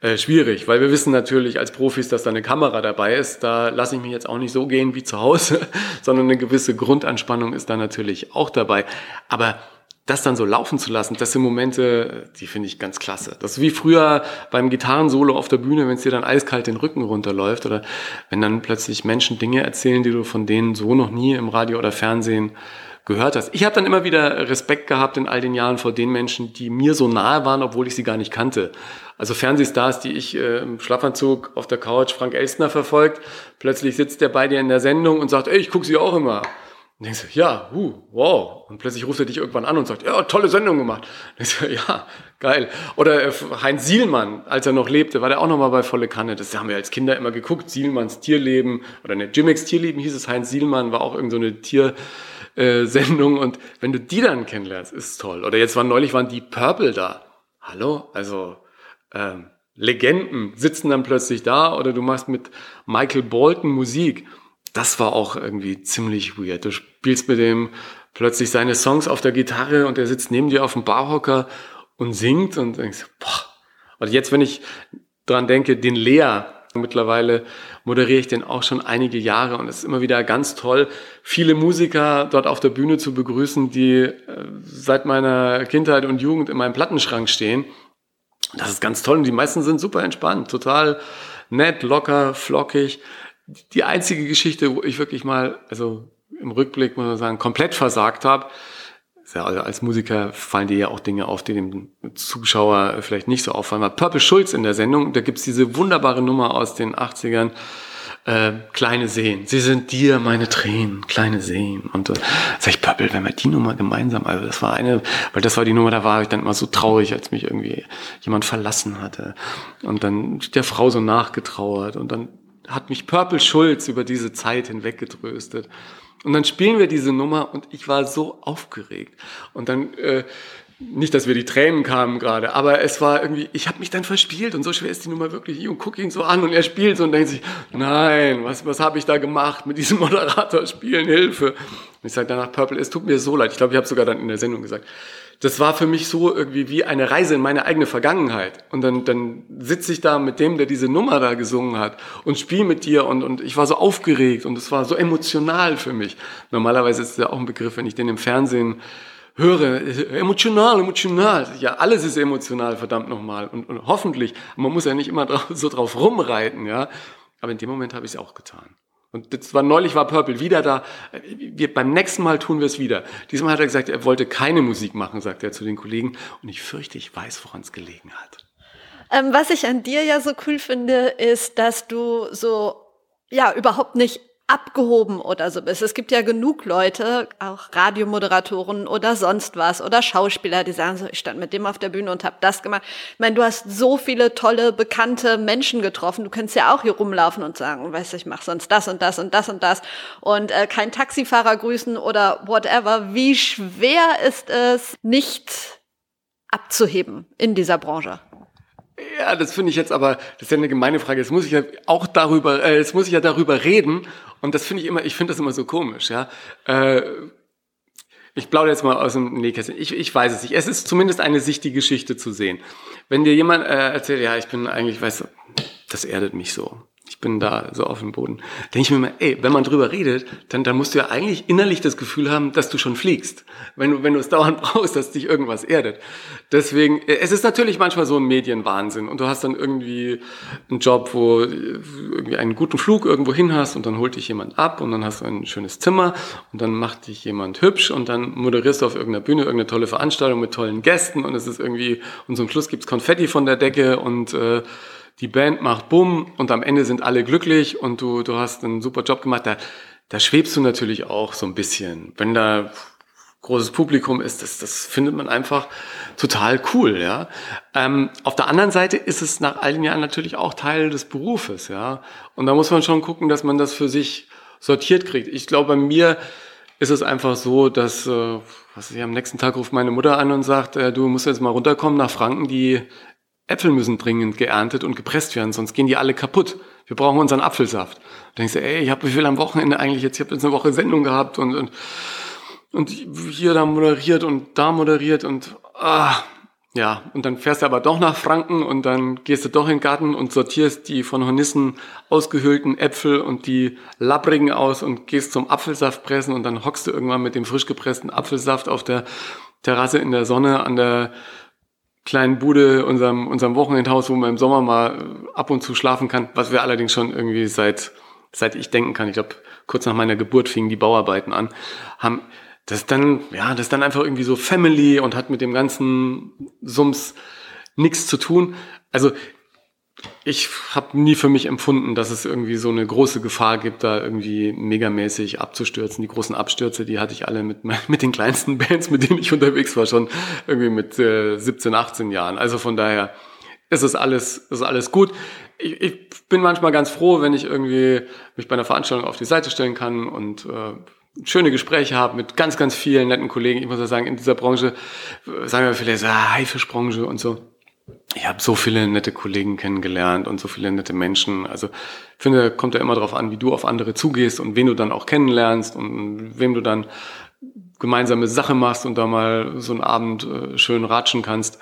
äh, schwierig, weil wir wissen natürlich als Profis, dass da eine Kamera dabei ist. Da lasse ich mich jetzt auch nicht so gehen wie zu Hause, sondern eine gewisse Grundanspannung ist da natürlich auch dabei. Aber das dann so laufen zu lassen, das sind Momente, die finde ich ganz klasse. Das ist wie früher beim Gitarrensolo auf der Bühne, wenn es dir dann eiskalt den Rücken runterläuft oder wenn dann plötzlich Menschen Dinge erzählen, die du von denen so noch nie im Radio oder Fernsehen gehört hast. Ich habe dann immer wieder Respekt gehabt in all den Jahren vor den Menschen, die mir so nahe waren, obwohl ich sie gar nicht kannte. Also Fernsehstars, die ich äh, im Schlafanzug auf der Couch Frank Elstner verfolgt, plötzlich sitzt der bei dir in der Sendung und sagt, ey, ich gucke sie auch immer. Und denkst du, ja, uh, wow. Und plötzlich ruft er dich irgendwann an und sagt, ja, tolle Sendung gemacht. Und denkst du, ja, geil. Oder äh, Heinz Sielmann, als er noch lebte, war der auch nochmal bei Volle Kanne. Das haben wir als Kinder immer geguckt. Sielmanns Tierleben oder ne, Jimmix Tierleben hieß es. Heinz Sielmann war auch irgendeine so Tiersendung. Äh, und wenn du die dann kennenlernst, ist toll. Oder jetzt waren neulich waren die Purple da. Hallo? Also, ähm, Legenden sitzen dann plötzlich da oder du machst mit Michael Bolton Musik das war auch irgendwie ziemlich weird. Du spielst mit dem plötzlich seine Songs auf der Gitarre und er sitzt neben dir auf dem Barhocker und singt und denkst, boah. Und jetzt, wenn ich dran denke, den Lea, mittlerweile moderiere ich den auch schon einige Jahre und es ist immer wieder ganz toll, viele Musiker dort auf der Bühne zu begrüßen, die äh, seit meiner Kindheit und Jugend in meinem Plattenschrank stehen. Das ist ganz toll und die meisten sind super entspannt, total nett, locker, flockig die einzige Geschichte, wo ich wirklich mal, also im Rückblick muss man sagen, komplett versagt habe. Ja, also als Musiker fallen dir ja auch Dinge auf, die dem Zuschauer vielleicht nicht so auffallen. War Purple Schulz in der Sendung, da gibt's diese wunderbare Nummer aus den 80ern, äh, kleine Seen. Sie sind dir meine Tränen, kleine Seen. Und äh, sag ich, Purple, wenn wir die Nummer gemeinsam, also das war eine, weil das war die Nummer, da war ich dann immer so traurig, als mich irgendwie jemand verlassen hatte. Und dann der Frau so nachgetrauert und dann hat mich Purple Schulz über diese Zeit hinweg getröstet. Und dann spielen wir diese Nummer und ich war so aufgeregt. Und dann, äh, nicht, dass wir die Tränen kamen gerade, aber es war irgendwie, ich habe mich dann verspielt und so schwer ist die Nummer wirklich. Ich und gucke ihn so an und er spielt so und denkt sich, nein, was, was habe ich da gemacht mit diesem Moderator spielen, Hilfe. Und ich sage danach, Purple, es tut mir so leid. Ich glaube, ich habe sogar dann in der Sendung gesagt, das war für mich so irgendwie wie eine Reise in meine eigene Vergangenheit. Und dann, dann sitze ich da mit dem, der diese Nummer da gesungen hat und spiele mit dir und, und ich war so aufgeregt und es war so emotional für mich. Normalerweise ist es ja auch ein Begriff, wenn ich den im Fernsehen höre, emotional, emotional. Ja, alles ist emotional, verdammt nochmal. Und, und hoffentlich, man muss ja nicht immer so drauf rumreiten, ja. Aber in dem Moment habe ich es auch getan. Und das war neulich war Purple wieder da. Wir, beim nächsten Mal tun wir es wieder. Diesmal hat er gesagt, er wollte keine Musik machen, sagt er zu den Kollegen. Und ich fürchte, ich weiß, woran es gelegen hat. Ähm, was ich an dir ja so cool finde, ist, dass du so ja überhaupt nicht abgehoben oder so bist. Es gibt ja genug Leute, auch Radiomoderatoren oder sonst was oder Schauspieler, die sagen so, ich stand mit dem auf der Bühne und habe das gemacht. Ich meine, du hast so viele tolle, bekannte Menschen getroffen. Du könntest ja auch hier rumlaufen und sagen, weißt du, ich mache sonst das und das und das und das und äh, kein Taxifahrer grüßen oder whatever. Wie schwer ist es, nicht abzuheben in dieser Branche? Ja, das finde ich jetzt aber, das ist ja eine gemeine Frage. Jetzt muss ich ja auch darüber, äh, jetzt muss ich ja darüber reden. Und das finde ich immer, ich finde das immer so komisch, ja. Äh, ich plaudere jetzt mal aus dem Nähkästchen. Ich, ich weiß es nicht. Es ist zumindest eine Sicht, die Geschichte zu sehen. Wenn dir jemand äh, erzählt, ja, ich bin eigentlich, weißt du, das erdet mich so ich bin da so auf dem Boden. Denke ich mir mal, ey, wenn man drüber redet, dann, dann musst du ja eigentlich innerlich das Gefühl haben, dass du schon fliegst. Wenn du, wenn du es dauernd brauchst, dass dich irgendwas erdet. Deswegen, äh, es ist natürlich manchmal so ein Medienwahnsinn und du hast dann irgendwie einen Job, wo du irgendwie einen guten Flug irgendwo hin hast und dann holt dich jemand ab und dann hast du ein schönes Zimmer und dann macht dich jemand hübsch und dann moderierst du auf irgendeiner Bühne irgendeine tolle Veranstaltung mit tollen Gästen und es ist irgendwie, und zum Schluss gibt's Konfetti von der Decke und, äh, die Band macht Bumm und am Ende sind alle glücklich und du, du hast einen super Job gemacht, da, da schwebst du natürlich auch so ein bisschen. Wenn da großes Publikum ist, das, das findet man einfach total cool, ja. Ähm, auf der anderen Seite ist es nach all den Jahren natürlich auch Teil des Berufes, ja. Und da muss man schon gucken, dass man das für sich sortiert kriegt. Ich glaube, bei mir ist es einfach so, dass, äh, was ich am nächsten Tag ruft meine Mutter an und sagt, äh, du musst jetzt mal runterkommen nach Franken, die Äpfel müssen dringend geerntet und gepresst werden, sonst gehen die alle kaputt. Wir brauchen unseren Apfelsaft. Da denkst du, ey, ich habe wie viel am Wochenende eigentlich jetzt? Ich habe jetzt eine Woche Sendung gehabt und, und, und hier da moderiert und da moderiert und ah, ja, und dann fährst du aber doch nach Franken und dann gehst du doch in den Garten und sortierst die von Hornissen ausgehöhlten Äpfel und die lapprigen aus und gehst zum Apfelsaft pressen und dann hockst du irgendwann mit dem frisch gepressten Apfelsaft auf der Terrasse in der Sonne an der kleinen Bude, unserem, unserem Wochenendhaus, wo man im Sommer mal ab und zu schlafen kann, was wir allerdings schon irgendwie seit, seit ich denken kann, ich glaube, kurz nach meiner Geburt fingen die Bauarbeiten an, haben das dann, ja, das dann einfach irgendwie so Family und hat mit dem ganzen Sums nichts zu tun. Also ich habe nie für mich empfunden, dass es irgendwie so eine große Gefahr gibt, da irgendwie megamäßig abzustürzen. Die großen Abstürze, die hatte ich alle mit, mit den kleinsten Bands, mit denen ich unterwegs war, schon irgendwie mit äh, 17, 18 Jahren. Also von daher ist es alles, ist alles gut. Ich, ich bin manchmal ganz froh, wenn ich irgendwie mich bei einer Veranstaltung auf die Seite stellen kann und äh, schöne Gespräche habe mit ganz, ganz vielen netten Kollegen. Ich muss ja sagen, in dieser Branche, sagen wir vielleicht so, ah, Haifischbranche und so. Ich habe so viele nette Kollegen kennengelernt und so viele nette Menschen. Also ich finde, kommt ja immer darauf an, wie du auf andere zugehst und wen du dann auch kennenlernst und wem du dann gemeinsame Sache machst und da mal so einen Abend äh, schön ratschen kannst.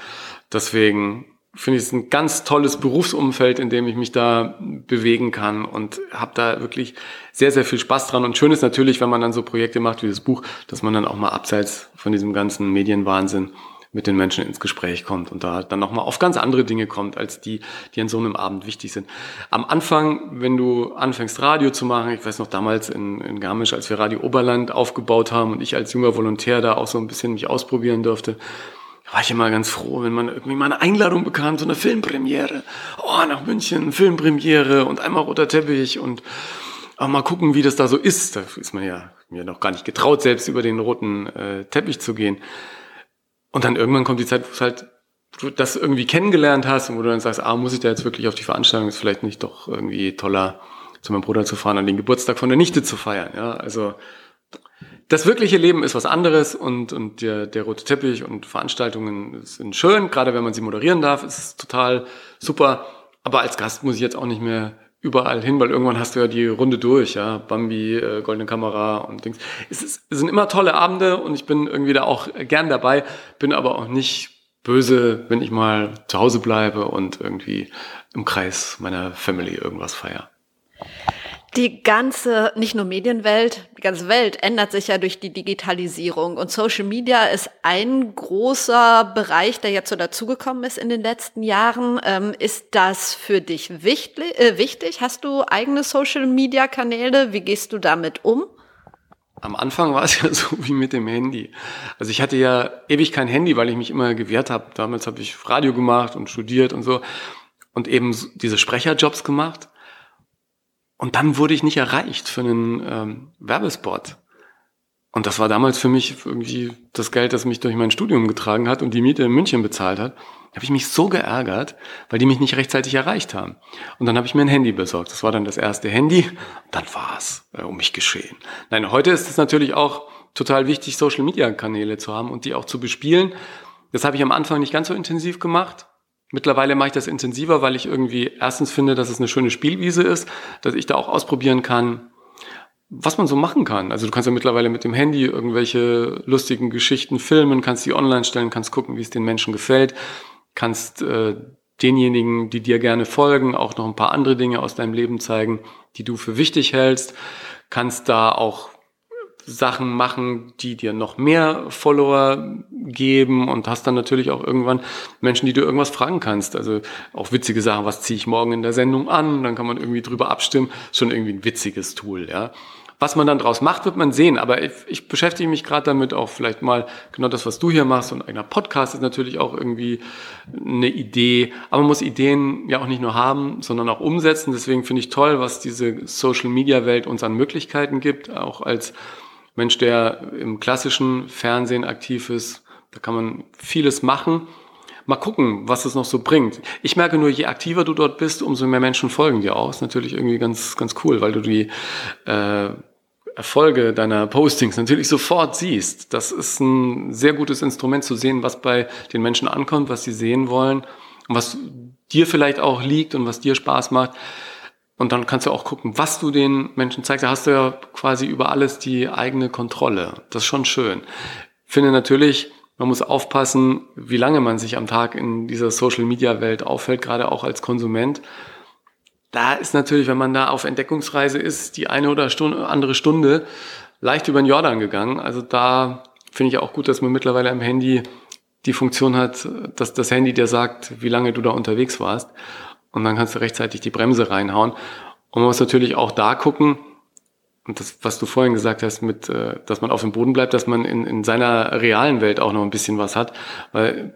Deswegen finde ich es ein ganz tolles Berufsumfeld, in dem ich mich da bewegen kann und habe da wirklich sehr, sehr viel Spaß dran. Und schön ist natürlich, wenn man dann so Projekte macht wie das Buch, dass man dann auch mal abseits von diesem ganzen Medienwahnsinn mit den Menschen ins Gespräch kommt und da dann nochmal auf ganz andere Dinge kommt, als die, die an so einem Abend wichtig sind. Am Anfang, wenn du anfängst Radio zu machen, ich weiß noch damals in, in Garmisch, als wir Radio Oberland aufgebaut haben und ich als junger Volontär da auch so ein bisschen mich ausprobieren durfte, war ich immer ganz froh, wenn man irgendwie mal eine Einladung bekam zu einer Filmpremiere. Oh, nach München, Filmpremiere und einmal roter Teppich und auch mal gucken, wie das da so ist. Da ist man ja mir noch gar nicht getraut, selbst über den roten äh, Teppich zu gehen. Und dann irgendwann kommt die Zeit, wo es halt du das irgendwie kennengelernt hast und wo du dann sagst, ah, muss ich da jetzt wirklich auf die Veranstaltung? Ist vielleicht nicht doch irgendwie toller, zu meinem Bruder zu fahren, an den Geburtstag von der Nichte zu feiern. Ja, also das wirkliche Leben ist was anderes und, und der, der rote Teppich und Veranstaltungen sind schön, gerade wenn man sie moderieren darf, ist total super. Aber als Gast muss ich jetzt auch nicht mehr überall hin, weil irgendwann hast du ja die Runde durch, ja, Bambi, äh, goldene Kamera und Dings. Es, ist, es sind immer tolle Abende und ich bin irgendwie da auch gern dabei, bin aber auch nicht böse, wenn ich mal zu Hause bleibe und irgendwie im Kreis meiner Family irgendwas feier. Die ganze, nicht nur Medienwelt, die ganze Welt ändert sich ja durch die Digitalisierung und Social Media ist ein großer Bereich, der jetzt so dazugekommen ist in den letzten Jahren. Ähm, ist das für dich wichtig, äh, wichtig? Hast du eigene Social Media Kanäle? Wie gehst du damit um? Am Anfang war es ja so wie mit dem Handy. Also ich hatte ja ewig kein Handy, weil ich mich immer gewehrt habe. Damals habe ich Radio gemacht und studiert und so und eben diese Sprecherjobs gemacht. Und dann wurde ich nicht erreicht für einen ähm, Werbespot. Und das war damals für mich irgendwie das Geld, das mich durch mein Studium getragen hat und die Miete in München bezahlt hat. Da habe ich mich so geärgert, weil die mich nicht rechtzeitig erreicht haben. Und dann habe ich mir ein Handy besorgt. Das war dann das erste Handy. Dann war es äh, um mich geschehen. Nein, heute ist es natürlich auch total wichtig, Social-Media-Kanäle zu haben und die auch zu bespielen. Das habe ich am Anfang nicht ganz so intensiv gemacht. Mittlerweile mache ich das intensiver, weil ich irgendwie erstens finde, dass es eine schöne Spielwiese ist, dass ich da auch ausprobieren kann, was man so machen kann. Also du kannst ja mittlerweile mit dem Handy irgendwelche lustigen Geschichten filmen, kannst die online stellen, kannst gucken, wie es den Menschen gefällt, kannst äh, denjenigen, die dir gerne folgen, auch noch ein paar andere Dinge aus deinem Leben zeigen, die du für wichtig hältst, kannst da auch Sachen machen, die dir noch mehr Follower geben und hast dann natürlich auch irgendwann Menschen, die du irgendwas fragen kannst. Also auch witzige Sachen, was ziehe ich morgen in der Sendung an? Dann kann man irgendwie drüber abstimmen. Schon irgendwie ein witziges Tool, ja. Was man dann draus macht, wird man sehen. Aber ich, ich beschäftige mich gerade damit auch vielleicht mal genau das, was du hier machst. Und einer Podcast ist natürlich auch irgendwie eine Idee. Aber man muss Ideen ja auch nicht nur haben, sondern auch umsetzen. Deswegen finde ich toll, was diese Social Media Welt uns an Möglichkeiten gibt, auch als Mensch, der im klassischen Fernsehen aktiv ist. Da kann man vieles machen. Mal gucken, was es noch so bringt. Ich merke nur, je aktiver du dort bist, umso mehr Menschen folgen dir aus. Natürlich irgendwie ganz, ganz cool, weil du die äh, Erfolge deiner Postings natürlich sofort siehst. Das ist ein sehr gutes Instrument zu sehen, was bei den Menschen ankommt, was sie sehen wollen und was dir vielleicht auch liegt und was dir Spaß macht. Und dann kannst du auch gucken, was du den Menschen zeigst. Da hast du ja quasi über alles die eigene Kontrolle. Das ist schon schön. Finde natürlich, man muss aufpassen, wie lange man sich am Tag in dieser Social-Media-Welt aufhält, gerade auch als Konsument. Da ist natürlich, wenn man da auf Entdeckungsreise ist, die eine oder andere Stunde leicht über den Jordan gegangen. Also da finde ich auch gut, dass man mittlerweile am Handy die Funktion hat, dass das Handy dir sagt, wie lange du da unterwegs warst. Und dann kannst du rechtzeitig die Bremse reinhauen. Und man muss natürlich auch da gucken, und das, was du vorhin gesagt hast, mit, äh, dass man auf dem Boden bleibt, dass man in, in seiner realen Welt auch noch ein bisschen was hat. Weil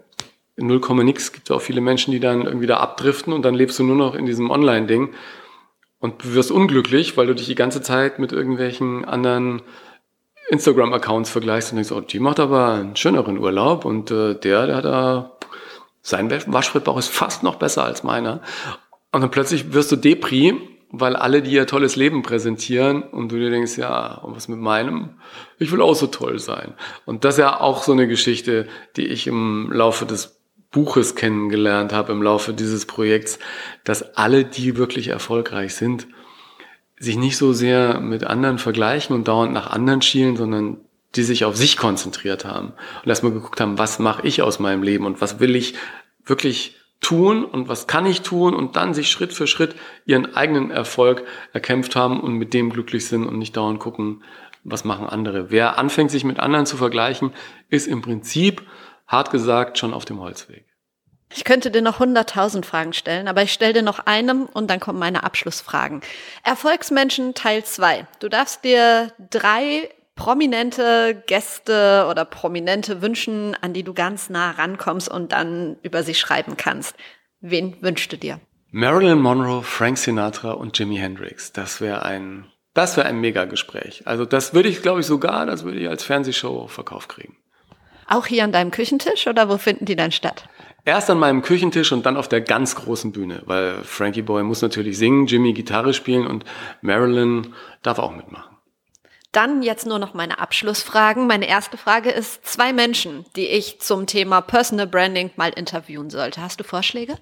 in 0, nix gibt es auch viele Menschen, die dann irgendwie da abdriften und dann lebst du nur noch in diesem Online-Ding und wirst unglücklich, weil du dich die ganze Zeit mit irgendwelchen anderen Instagram-Accounts vergleichst und denkst, oh, die macht aber einen schöneren Urlaub und äh, der, der hat da, sein Waschbrettbauch ist fast noch besser als meiner. Und dann plötzlich wirst du Depri weil alle dir ihr tolles Leben präsentieren und du dir denkst, ja, und was mit meinem? Ich will auch so toll sein. Und das ist ja auch so eine Geschichte, die ich im Laufe des Buches kennengelernt habe, im Laufe dieses Projekts, dass alle, die wirklich erfolgreich sind, sich nicht so sehr mit anderen vergleichen und dauernd nach anderen schielen, sondern die sich auf sich konzentriert haben und erstmal geguckt haben, was mache ich aus meinem Leben und was will ich wirklich tun und was kann ich tun und dann sich Schritt für Schritt ihren eigenen Erfolg erkämpft haben und mit dem glücklich sind und nicht dauernd gucken, was machen andere. Wer anfängt, sich mit anderen zu vergleichen, ist im Prinzip, hart gesagt, schon auf dem Holzweg. Ich könnte dir noch hunderttausend Fragen stellen, aber ich stelle dir noch einem und dann kommen meine Abschlussfragen. Erfolgsmenschen Teil 2. Du darfst dir drei prominente Gäste oder prominente wünschen, an die du ganz nah rankommst und dann über sie schreiben kannst. Wen wünschst du dir? Marilyn Monroe, Frank Sinatra und Jimi Hendrix. Das wäre ein, das wäre ein Mega-Gespräch. Also das würde ich, glaube ich, sogar, das würde ich als Fernsehshow Verkauf kriegen. Auch hier an deinem Küchentisch oder wo finden die dann statt? Erst an meinem Küchentisch und dann auf der ganz großen Bühne, weil Frankie Boy muss natürlich singen, Jimmy Gitarre spielen und Marilyn darf auch mitmachen. Dann jetzt nur noch meine Abschlussfragen. Meine erste Frage ist zwei Menschen, die ich zum Thema Personal Branding mal interviewen sollte. Hast du Vorschläge?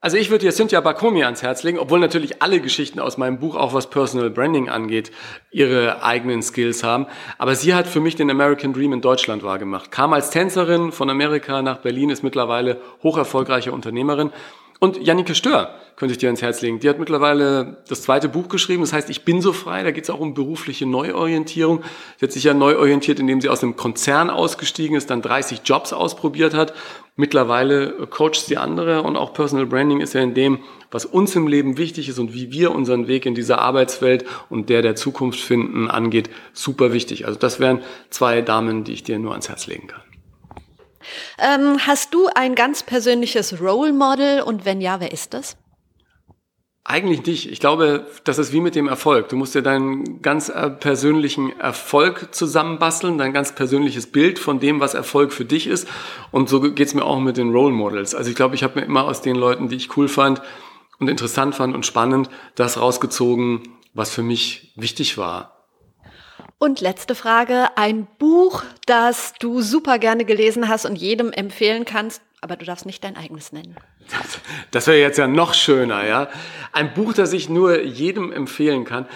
Also ich würde dir Cynthia Bakomi ans Herz legen, obwohl natürlich alle Geschichten aus meinem Buch, auch was Personal Branding angeht, ihre eigenen Skills haben. Aber sie hat für mich den American Dream in Deutschland wahrgemacht. Kam als Tänzerin von Amerika nach Berlin, ist mittlerweile hocherfolgreiche Unternehmerin und Jannike Stör könnte ich dir ans Herz legen. Die hat mittlerweile das zweite Buch geschrieben, das heißt Ich bin so frei. Da geht es auch um berufliche Neuorientierung. Sie hat sich ja neu orientiert, indem sie aus einem Konzern ausgestiegen ist, dann 30 Jobs ausprobiert hat. Mittlerweile coacht sie andere und auch Personal Branding ist ja in dem, was uns im Leben wichtig ist und wie wir unseren Weg in dieser Arbeitswelt und der der Zukunft finden angeht, super wichtig. Also das wären zwei Damen, die ich dir nur ans Herz legen kann. Ähm, hast du ein ganz persönliches Role Model und wenn ja, wer ist das? Eigentlich nicht. Ich glaube, das ist wie mit dem Erfolg. Du musst dir deinen ganz äh, persönlichen Erfolg zusammenbasteln, dein ganz persönliches Bild von dem, was Erfolg für dich ist. Und so geht's mir auch mit den Role Models. Also ich glaube, ich habe mir immer aus den Leuten, die ich cool fand und interessant fand und spannend, das rausgezogen, was für mich wichtig war. Und letzte Frage, ein Buch, das du super gerne gelesen hast und jedem empfehlen kannst, aber du darfst nicht dein eigenes nennen. Das wäre jetzt ja noch schöner, ja. Ein Buch, das ich nur jedem empfehlen kann,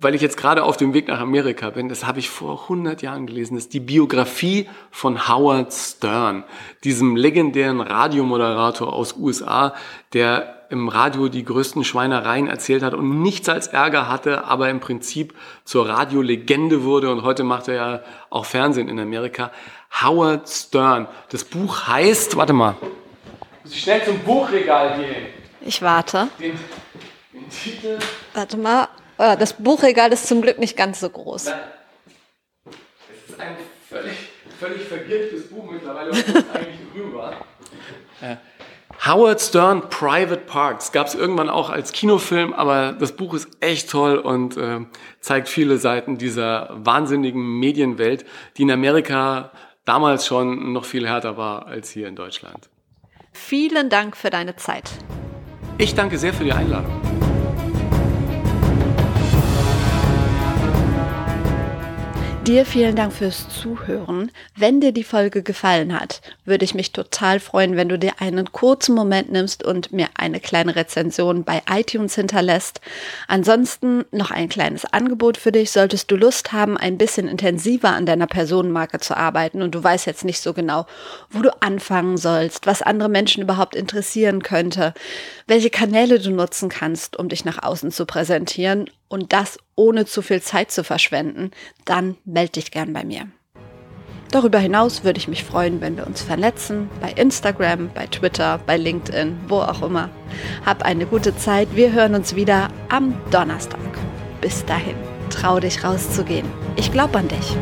weil ich jetzt gerade auf dem Weg nach Amerika bin, das habe ich vor 100 Jahren gelesen, das ist die Biografie von Howard Stern, diesem legendären Radiomoderator aus USA, der im Radio die größten Schweinereien erzählt hat und nichts als Ärger hatte, aber im Prinzip zur Radiolegende wurde und heute macht er ja auch Fernsehen in Amerika. Howard Stern. Das Buch heißt, warte mal, muss ich schnell zum Buchregal gehen. Ich warte. Den, den Titel. Warte mal, das Buchregal ist zum Glück nicht ganz so groß. Nein. Es ist ein völlig, völlig vergilbtes Buch mittlerweile, was eigentlich grün war. Howard Stern Private Parks gab es irgendwann auch als Kinofilm, aber das Buch ist echt toll und äh, zeigt viele Seiten dieser wahnsinnigen Medienwelt, die in Amerika damals schon noch viel härter war als hier in Deutschland. Vielen Dank für deine Zeit. Ich danke sehr für die Einladung. Dir vielen Dank fürs Zuhören. Wenn dir die Folge gefallen hat, würde ich mich total freuen, wenn du dir einen kurzen Moment nimmst und mir eine kleine Rezension bei iTunes hinterlässt. Ansonsten noch ein kleines Angebot für dich. Solltest du Lust haben, ein bisschen intensiver an deiner Personenmarke zu arbeiten und du weißt jetzt nicht so genau, wo du anfangen sollst, was andere Menschen überhaupt interessieren könnte, welche Kanäle du nutzen kannst, um dich nach außen zu präsentieren und das ohne zu viel Zeit zu verschwenden, dann melde dich gern bei mir. Darüber hinaus würde ich mich freuen, wenn wir uns vernetzen, bei Instagram, bei Twitter, bei LinkedIn, wo auch immer. Hab eine gute Zeit, wir hören uns wieder am Donnerstag. Bis dahin, trau dich rauszugehen. Ich glaube an dich.